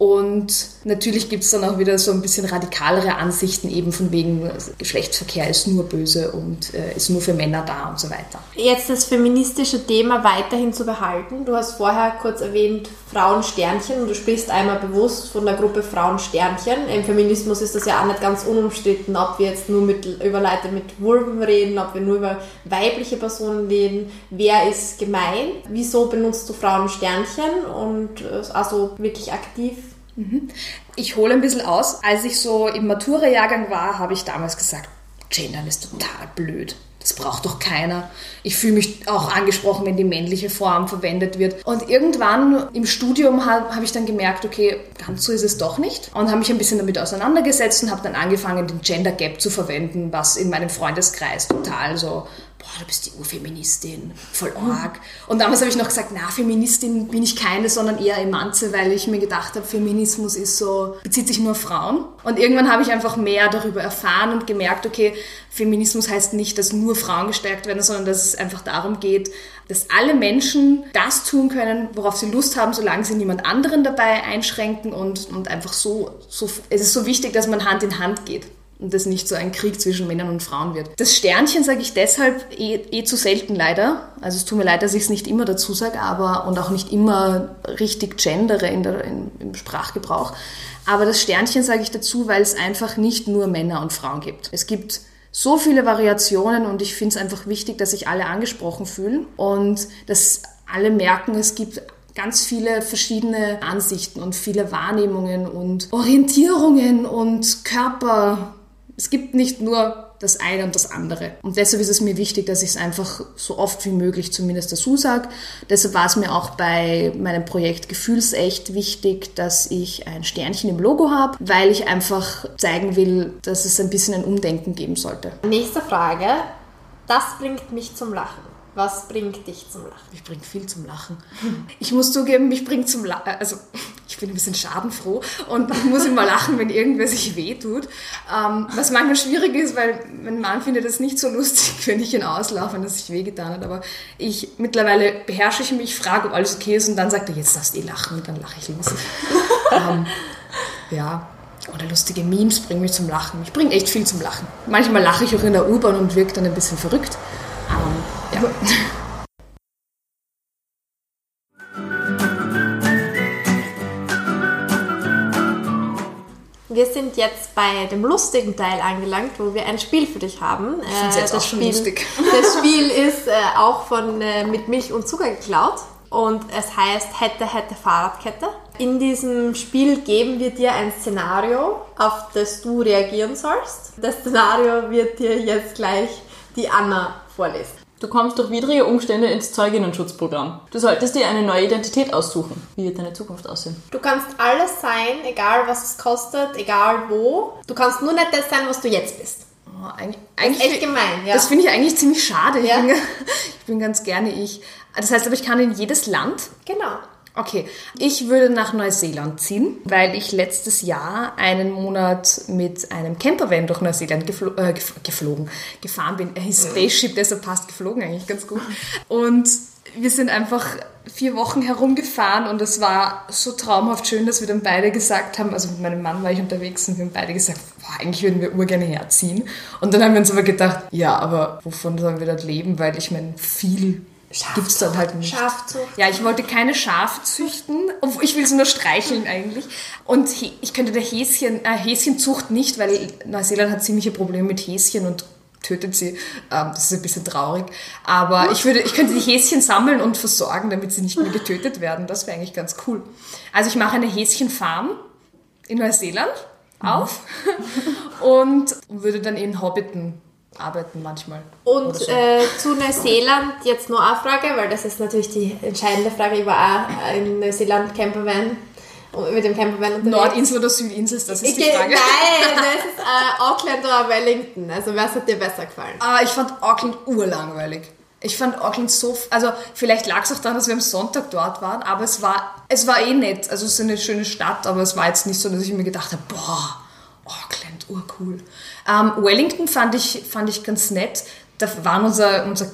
Speaker 6: und natürlich gibt es dann auch wieder so ein bisschen radikalere Ansichten, eben von wegen Geschlechtsverkehr ist nur böse und äh, ist nur für Männer da und so weiter.
Speaker 4: Jetzt das feministische Thema weiterhin zu behalten. Du hast vorher kurz erwähnt Frauensternchen und du sprichst einmal bewusst von der Gruppe Frauensternchen. Im Feminismus ist das ja auch nicht ganz unumstritten, ob wir jetzt nur mit, über Leute mit Vulven reden, ob wir nur über weibliche Personen reden. Wer ist gemeint? Wieso benutzt du Frauensternchen und äh, also wirklich aktiv.
Speaker 6: Ich hole ein bisschen aus. Als ich so im Matura-Jahrgang war, habe ich damals gesagt, Gendern ist total blöd. Das braucht doch keiner. Ich fühle mich auch angesprochen, wenn die männliche Form verwendet wird. Und irgendwann im Studium habe hab ich dann gemerkt, okay, ganz so ist es doch nicht. Und habe mich ein bisschen damit auseinandergesetzt und habe dann angefangen, den Gender Gap zu verwenden, was in meinem Freundeskreis total so boah, du bist die Urfeministin, voll arg. Und damals habe ich noch gesagt, na, Feministin bin ich keine, sondern eher Emanze, weil ich mir gedacht habe, Feminismus ist so, bezieht sich nur auf Frauen. Und irgendwann habe ich einfach mehr darüber erfahren und gemerkt, okay, Feminismus heißt nicht, dass nur Frauen gestärkt werden, sondern dass es einfach darum geht, dass alle Menschen das tun können, worauf sie Lust haben, solange sie niemand anderen dabei einschränken und, und einfach so, so, es ist so wichtig, dass man Hand in Hand geht und das nicht so ein Krieg zwischen Männern und Frauen wird. Das Sternchen sage ich deshalb eh, eh, zu selten leider. Also es tut mir leid, dass ich es nicht immer dazu sage, aber und auch nicht immer richtig gendere in der, in, im Sprachgebrauch. Aber das Sternchen sage ich dazu, weil es einfach nicht nur Männer und Frauen gibt. Es gibt so viele Variationen und ich finde es einfach wichtig, dass sich alle angesprochen fühlen und dass alle merken, es gibt ganz viele verschiedene Ansichten und viele Wahrnehmungen und Orientierungen und Körper, es gibt nicht nur das eine und das andere. Und deshalb ist es mir wichtig, dass ich es einfach so oft wie möglich zumindest dazu sage. Deshalb war es mir auch bei meinem Projekt Gefühlsecht wichtig, dass ich ein Sternchen im Logo habe, weil ich einfach zeigen will, dass es ein bisschen ein Umdenken geben sollte.
Speaker 4: Nächste Frage. Das bringt mich zum Lachen. Was bringt dich zum Lachen?
Speaker 6: Mich bringt viel zum Lachen. Ich muss zugeben, mich bringt zum Lachen. Also, ich bin ein bisschen schadenfroh und ich muss immer lachen, wenn irgendwer sich wehtut. Ähm, was manchmal schwierig ist, weil mein Mann findet es nicht so lustig, wenn ich ihn auslaufe und dass sich wehgetan hat. Aber ich mittlerweile beherrsche ich mich, frage, ob alles okay ist und dann sagt er, jetzt darfst du eh lachen und dann lache ich los. ähm, ja. Oder lustige Memes bringen mich zum Lachen. Ich bringe echt viel zum Lachen. Manchmal lache ich auch in der U-Bahn und wirke dann ein bisschen verrückt.
Speaker 4: Wir sind jetzt bei dem lustigen Teil angelangt, wo wir ein Spiel für dich haben. Ich
Speaker 6: jetzt auch schon
Speaker 4: Spiel,
Speaker 6: lustig.
Speaker 4: Das Spiel ist äh, auch von äh, mit Milch und Zucker geklaut und es heißt Hätte, hätte, Fahrradkette. In diesem Spiel geben wir dir ein Szenario, auf das du reagieren sollst. Das Szenario wird dir jetzt gleich die Anna vorlesen.
Speaker 5: Du kommst durch widrige Umstände ins Zeuginnenschutzprogramm. Du solltest dir eine neue Identität aussuchen. Wie wird deine Zukunft aussehen?
Speaker 4: Du kannst alles sein, egal was es kostet, egal wo. Du kannst nur nicht das sein, was du jetzt bist.
Speaker 6: Oh, eigentlich, eigentlich
Speaker 4: echt gemein, ja.
Speaker 6: Das finde ich eigentlich ziemlich schade.
Speaker 4: Ja.
Speaker 6: Ich, bin, ich bin ganz gerne ich. Das heißt aber, ich kann in jedes Land.
Speaker 4: genau.
Speaker 6: Okay, ich würde nach Neuseeland ziehen, weil ich letztes Jahr einen Monat mit einem Campervan durch Neuseeland geflo äh, gef geflogen, gefahren bin. Hieß Spaceship, deshalb passt geflogen eigentlich ganz gut. Und wir sind einfach vier Wochen herumgefahren und es war so traumhaft schön, dass wir dann beide gesagt haben, also mit meinem Mann war ich unterwegs und wir haben beide gesagt, boah, eigentlich würden wir urgerne herziehen. Und dann haben wir uns aber gedacht, ja, aber wovon sollen wir dort leben? Weil ich meine, viel gibt's dort halt nicht.
Speaker 4: Schafzucht.
Speaker 6: Ja, ich wollte keine Schafe züchten, obwohl ich will sie nur streicheln eigentlich. Und ich könnte der Häschen, äh, Häschenzucht nicht, weil Neuseeland hat ziemliche Probleme mit Häschen und tötet sie. Ähm, das ist ein bisschen traurig. Aber ich würde, ich könnte die Häschen sammeln und versorgen, damit sie nicht mehr getötet werden. Das wäre eigentlich ganz cool. Also ich mache eine Häschenfarm in Neuseeland auf und würde dann in Hobbiten arbeiten manchmal.
Speaker 4: Und
Speaker 6: so.
Speaker 4: äh, zu Neuseeland jetzt nur eine Frage, weil das ist natürlich die entscheidende Frage. Ich war auch in Neuseeland Campervan, mit dem Campervan unterwegs.
Speaker 6: Nordinsel oder Südinsel, das ist
Speaker 4: Ich
Speaker 6: die Frage.
Speaker 4: Nein, das ist äh, Auckland oder Wellington. Also was hat dir besser gefallen?
Speaker 6: Ah, ich fand Auckland urlangweilig. Ich fand Auckland so, also vielleicht lag es auch daran, dass wir am Sonntag dort waren, aber es war, es war eh nett. Also es ist eine schöne Stadt, aber es war jetzt nicht so, dass ich mir gedacht habe, boah, Auckland, urcool. Ähm, Wellington fand ich, fand ich ganz nett. Da war unser, unser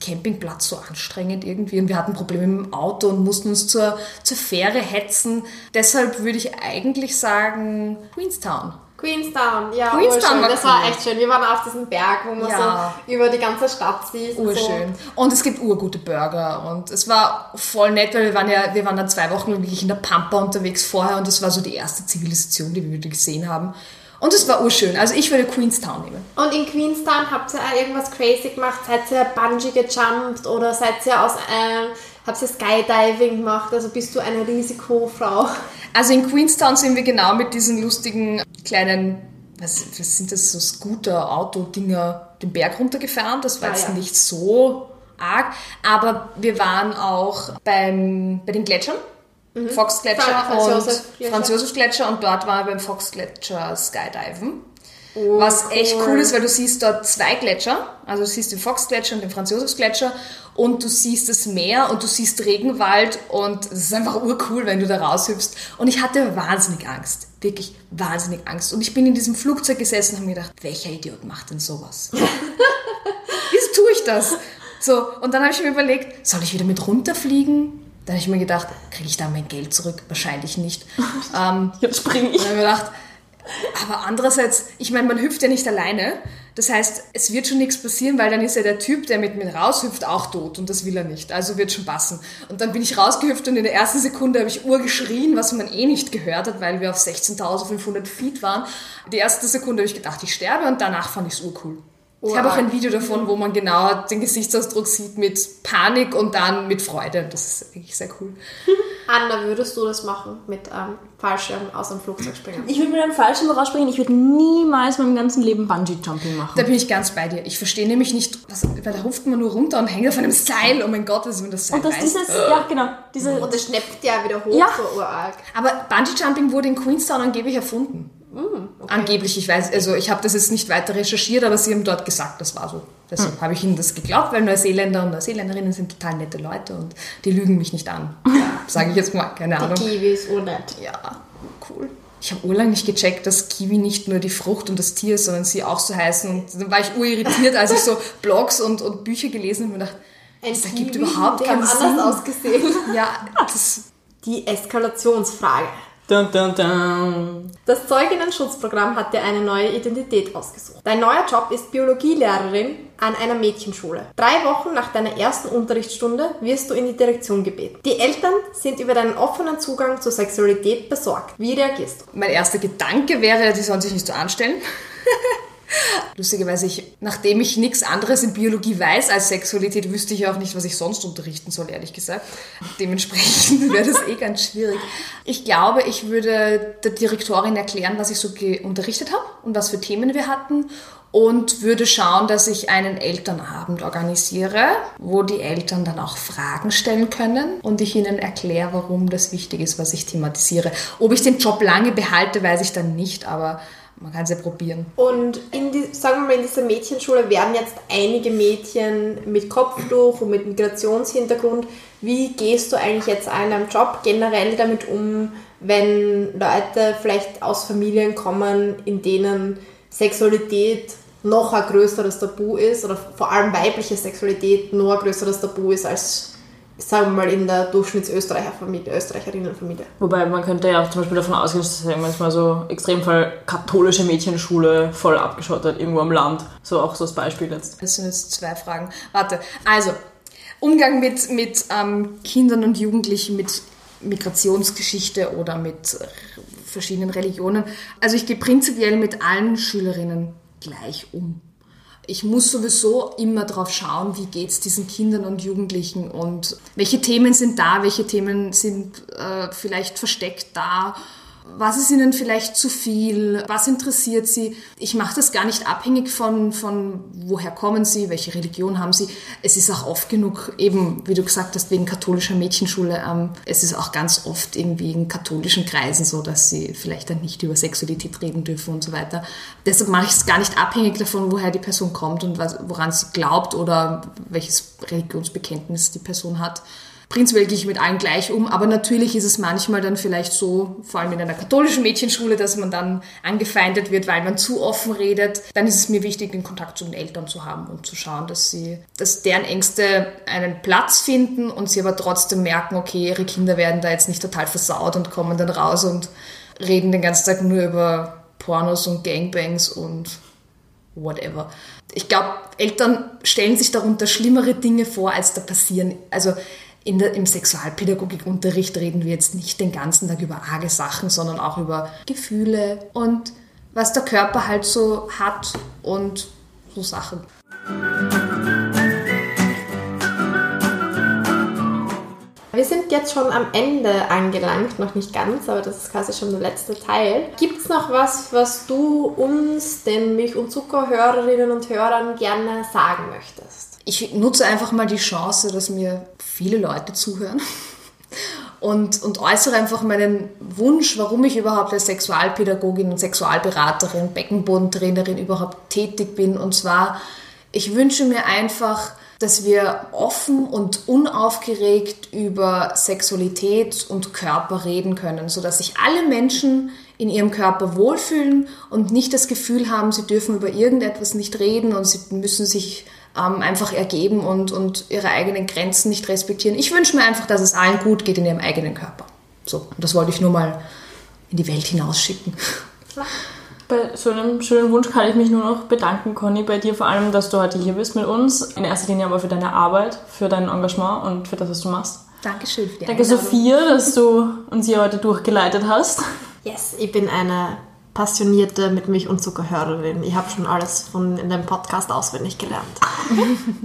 Speaker 6: Campingplatz so anstrengend irgendwie und wir hatten Probleme mit dem Auto und mussten uns zur, zur Fähre hetzen. Deshalb würde ich eigentlich sagen Queenstown.
Speaker 4: Queenstown, ja,
Speaker 6: Queenstown war
Speaker 4: Das war
Speaker 6: cool.
Speaker 4: echt schön. Wir waren auf diesem Berg, wo man
Speaker 6: Ja.
Speaker 4: so über die ganze Stadt sieht.
Speaker 6: Urschön. Und es gibt urgute Burger und es war voll nett, weil wir waren ja, wir waren dann zwei Wochen wirklich in der Pampa unterwegs vorher und das war so die erste Zivilisation, die wir gesehen haben. Und es war urschön. Also ich würde Queenstown nehmen.
Speaker 4: Und in Queenstown habt ihr auch irgendwas crazy gemacht? Seid ihr Bungee gejumpt oder seid ihr aus, ähm, habt ihr Skydiving gemacht? Also bist du eine Risikofrau?
Speaker 6: Also in Queenstown sind wir genau mit diesen lustigen kleinen, was, was sind das, so Scooter-Auto-Dinger den Berg runtergefahren. Das war
Speaker 4: Ah,
Speaker 6: jetzt
Speaker 4: ja.
Speaker 6: nicht so arg. Aber wir waren auch beim, bei den Gletschern. Fox-Gletscher
Speaker 4: Franz
Speaker 6: und
Speaker 4: Josef Gletscher.
Speaker 6: Franz-Josef-Gletscher und dort waren wir beim Fox-Gletscher Skydiven.
Speaker 4: Oh,
Speaker 6: Was echt
Speaker 4: cool.
Speaker 6: cool ist, weil du siehst dort zwei Gletscher, also du siehst den Fox-Gletscher und den Franz-Josefs-Gletscher und du siehst das Meer und du siehst Regenwald und es ist einfach urcool, wenn du da raushüpfst. Und ich hatte wahnsinnig Angst, wirklich wahnsinnig Angst. Und ich bin in diesem Flugzeug gesessen und habe mir gedacht, welcher Idiot macht denn sowas? Wieso tue ich das? So, und dann habe ich mir überlegt, soll ich wieder mit runterfliegen? Dann habe ich mir gedacht, kriege ich da mein Geld zurück? Wahrscheinlich nicht. ähm,
Speaker 5: Jetzt springe ich.
Speaker 6: dann habe ich mir gedacht, aber andererseits, ich meine, man hüpft ja nicht alleine. Das heißt, es wird schon nichts passieren, weil dann ist ja der Typ, der mit mir raushüpft, auch tot und das will er nicht. Also wird schon passen. Und dann bin ich rausgehüpft und in der ersten Sekunde habe ich Uhr geschrien, was man eh nicht gehört hat, weil wir auf 16.500 Feet waren. Die erste Sekunde habe ich gedacht, ich sterbe und danach fand ich es urcool. Ich habe auch ein Video davon, wo man genau den Gesichtsausdruck sieht mit Panik und dann mit Freude. Das ist eigentlich sehr cool.
Speaker 4: Anna, würdest du das machen mit ähm, Fallschirm aus dem Flugzeug springen?
Speaker 5: Ich würde mit einem Fallschirm rausspringen. Ich würde niemals in meinem ganzen Leben Bungee-Jumping machen.
Speaker 6: Da bin ich ganz bei dir. Ich verstehe nämlich nicht, was, weil da ruft man nur runter und hängt auf einem Seil. Oh mein Gott, was ist, wenn das Seil
Speaker 5: Und das
Speaker 6: reißt?
Speaker 5: dieses, ja genau, diese,
Speaker 4: Und das schnappt ja wieder hoch,
Speaker 5: Ja.
Speaker 4: so urarg.
Speaker 6: Aber Bungee Jumping wurde in Queenstown angeblich erfunden. Angeblich, ich weiß, also ich habe das jetzt nicht weiter recherchiert, aber sie haben dort gesagt, das war so. Deshalb habe ich ihnen das geglaubt, weil Neuseeländer und Neuseeländerinnen sind total nette Leute und die lügen mich nicht an. Sage ich jetzt mal, keine Ahnung.
Speaker 4: Kiwi ist unnett.
Speaker 6: Ja, cool. Ich habe urlang nicht gecheckt, dass Kiwi nicht nur die Frucht und das Tier ist, sondern sie auch so heißen. Und dann war ich urirritiert, als ich so Blogs und, und Bücher gelesen habe und dachte, das ergibt überhaupt keinen Sinn.
Speaker 4: anders ausgesehen.
Speaker 6: Ja, das,
Speaker 4: Die Eskalationsfrage.
Speaker 5: Dun, dun, dun.
Speaker 4: Das Zeuginnen-Schutzprogramm hat dir eine neue Identität ausgesucht. Dein neuer Job ist Biologielehrerin an einer Mädchenschule. Drei Wochen nach deiner ersten Unterrichtsstunde wirst du in die Direktion gebeten. Die Eltern sind über deinen offenen Zugang zur Sexualität besorgt. Wie reagierst du?
Speaker 6: mein erster Gedanke wäre, die sollen sich nicht so anstellen. Lustigerweise, ich, nachdem ich nichts anderes in Biologie weiß als Sexualität, wüsste ich auch nicht, was ich sonst unterrichten soll, ehrlich gesagt. Dementsprechend wäre das eh ganz schwierig. Ich glaube, ich würde der Direktorin erklären, was ich so unterrichtet habe und was für Themen wir hatten und würde schauen, dass ich einen Elternabend organisiere, wo die Eltern dann auch Fragen stellen können und ich ihnen erkläre, warum das wichtig ist, was ich thematisiere. Ob ich den Job lange behalte, weiß ich dann nicht, aber man kann es ja probieren.
Speaker 4: Und in die, sagen wir mal, in dieser Mädchenschule werden jetzt einige Mädchen mit Kopftuch und mit Migrationshintergrund. Wie gehst du eigentlich jetzt in deinem Job generell damit um, wenn Leute vielleicht aus Familien kommen, in denen Sexualität noch ein größeres Tabu ist oder vor allem weibliche Sexualität noch ein größeres Tabu ist als, sagen wir mal, in der Durchschnittsösterreicher Familie, Österreicherinnenfamilie?
Speaker 5: Wobei man könnte ja zum Beispiel davon ausgehen, dass ja manchmal so Extremfall katholische Mädchenschule voll abgeschottet irgendwo am Land. So auch so als Beispiel jetzt.
Speaker 6: Das sind jetzt zwei Fragen. Warte, also Umgang mit, mit ähm, Kindern und Jugendlichen mit Migrationsgeschichte oder mit verschiedenen Religionen. Also ich gehe prinzipiell mit allen Schülerinnen gleich um. Ich muss sowieso immer darauf schauen, wie geht es diesen Kindern und Jugendlichen und welche Themen sind da, welche Themen sind äh, vielleicht versteckt da was ist ihnen vielleicht zu viel? Was interessiert sie? Ich mache das gar nicht abhängig von, von woher kommen sie, welche Religion haben sie. Es ist auch oft genug, eben wie du gesagt hast, wegen katholischer Mädchenschule, ähm, es ist auch ganz oft irgendwie in katholischen Kreisen so, dass sie vielleicht dann nicht über Sexualität reden dürfen und so weiter. Deshalb mache ich es gar nicht abhängig davon, woher die Person kommt und was, woran sie glaubt oder welches Religionsbekenntnis die Person hat. Prinzipiell gehe ich mit allen gleich um, aber natürlich ist es manchmal dann vielleicht so, vor allem in einer katholischen Mädchenschule, dass man dann angefeindet wird, weil man zu offen redet. Dann ist es mir wichtig, den Kontakt zu den Eltern zu haben und zu schauen, dass sie, dass deren Ängste einen Platz finden und sie aber trotzdem merken, okay, ihre Kinder werden da jetzt nicht total versaut und kommen dann raus und reden den ganzen Tag nur über Pornos und Gangbangs und whatever. Ich glaube, Eltern stellen sich darunter schlimmere Dinge vor, als da passieren. Also in der, im Sexualpädagogikunterricht reden wir jetzt nicht den ganzen Tag über arge Sachen, sondern auch über Gefühle und was der Körper halt so hat und so Sachen.
Speaker 4: Wir sind jetzt schon am Ende angelangt, noch nicht ganz, aber das ist quasi schon der letzte Teil. Gibt es noch was, was du uns, den Milch- und Zuckerhörerinnen und Hörern, gerne sagen möchtest?
Speaker 6: Ich nutze einfach mal die Chance, dass mir viele Leute zuhören und, und äußere einfach meinen Wunsch, warum ich überhaupt als Sexualpädagogin und Sexualberaterin, Beckenbodentrainerin überhaupt tätig bin. Und zwar, ich wünsche mir einfach, dass wir offen und unaufgeregt über Sexualität und Körper reden können, sodass sich alle Menschen in ihrem Körper wohlfühlen und nicht das Gefühl haben, sie dürfen über irgendetwas nicht reden und sie müssen sich ähm, einfach ergeben und, und ihre eigenen Grenzen nicht respektieren. Ich wünsche mir einfach, dass es allen gut geht in ihrem eigenen Körper. So, und das wollte ich nur mal in die Welt hinausschicken.
Speaker 5: Bei so einem schönen Wunsch kann ich mich nur noch bedanken, Conny, bei dir vor allem, dass du heute hier bist mit uns. In erster Linie aber für deine Arbeit, für dein Engagement und für das, was du machst.
Speaker 6: Dankeschön für die
Speaker 5: Danke,
Speaker 6: Einladung.
Speaker 5: Sophia, dass du uns hier heute durchgeleitet hast.
Speaker 4: Yes, ich bin eine passionierte mit Milch- und Zuckerhörerin. Ich habe schon alles von in dem Podcast auswendig gelernt.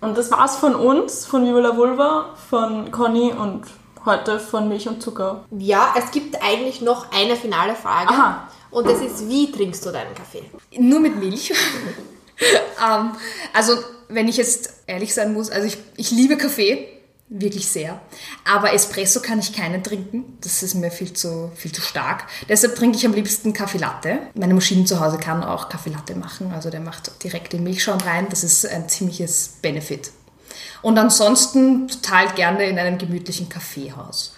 Speaker 5: Und das war's von uns, von Viva la Vulva, von Conny und heute von Milch und Zucker.
Speaker 4: Ja, es gibt eigentlich noch eine finale Frage.
Speaker 5: Aha.
Speaker 4: Und das ist, wie trinkst du deinen Kaffee?
Speaker 6: Nur mit Milch. ähm, also, wenn ich jetzt ehrlich sein muss, also ich, ich liebe Kaffee. Wirklich sehr. Aber Espresso kann ich keinen trinken. Das ist mir viel zu, viel zu stark. Deshalb trinke ich am liebsten Kaffee Latte. Meine Maschine zu Hause kann auch Kaffee Latte machen. Also der macht direkt den Milchschaum rein. Das ist ein ziemliches Benefit. Und ansonsten total gerne in einem gemütlichen Kaffeehaus.